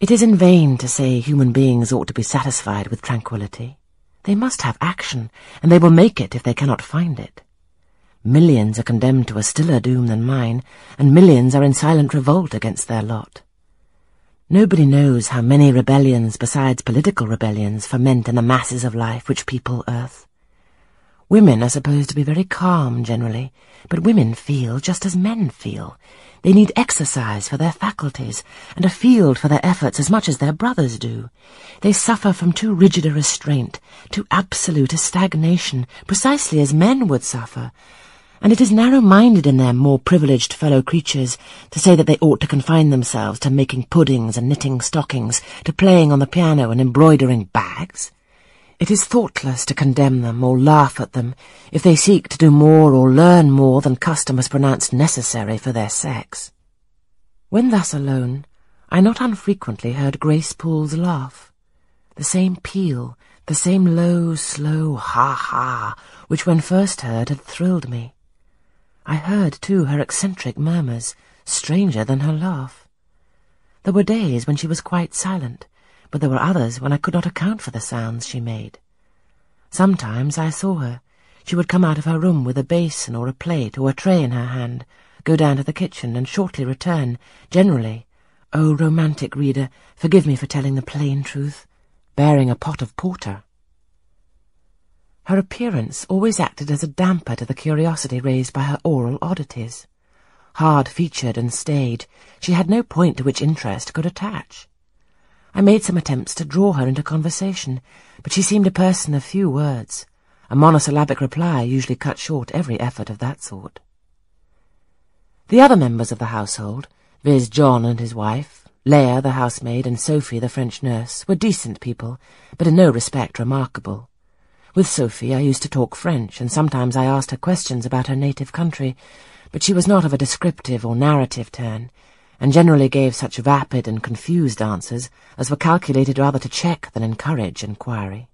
It is in vain to say human beings ought to be satisfied with tranquillity. They must have action, and they will make it if they cannot find it. Millions are condemned to a stiller doom than mine, and millions are in silent revolt against their lot. Nobody knows how many rebellions besides political rebellions ferment in the masses of life which people earth. Women are supposed to be very calm generally, but women feel just as men feel. They need exercise for their faculties, and a field for their efforts as much as their brothers do. They suffer from too rigid a restraint, too absolute a stagnation, precisely as men would suffer, and it is narrow-minded in their more privileged fellow creatures to say that they ought to confine themselves to making puddings and knitting stockings, to playing on the piano and embroidering bags. It is thoughtless to condemn them or laugh at them if they seek to do more or learn more than custom has pronounced necessary for their sex. When thus alone, I not unfrequently heard Grace Poole's laugh. The same peal, the same low, slow ha-ha, which when first heard had thrilled me. I heard, too, her eccentric murmurs, stranger than her laugh. There were days when she was quite silent, but there were others when I could not account for the sounds she made. Sometimes I saw her. She would come out of her room with a basin or a plate or a tray in her hand, go down to the kitchen, and shortly return, generally, oh, romantic reader, forgive me for telling the plain truth, bearing a pot of porter. Her appearance always acted as a damper to the curiosity raised by her oral oddities. Hard-featured and staid, she had no point to which interest could attach. I made some attempts to draw her into conversation, but she seemed a person of few words. A monosyllabic reply usually cut short every effort of that sort. The other members of the household, viz. John and his wife, Leah the housemaid, and Sophie the French nurse, were decent people, but in no respect remarkable. With Sophie I used to talk French, and sometimes I asked her questions about her native country, but she was not of a descriptive or narrative turn, and generally gave such vapid and confused answers as were calculated rather to check than encourage inquiry.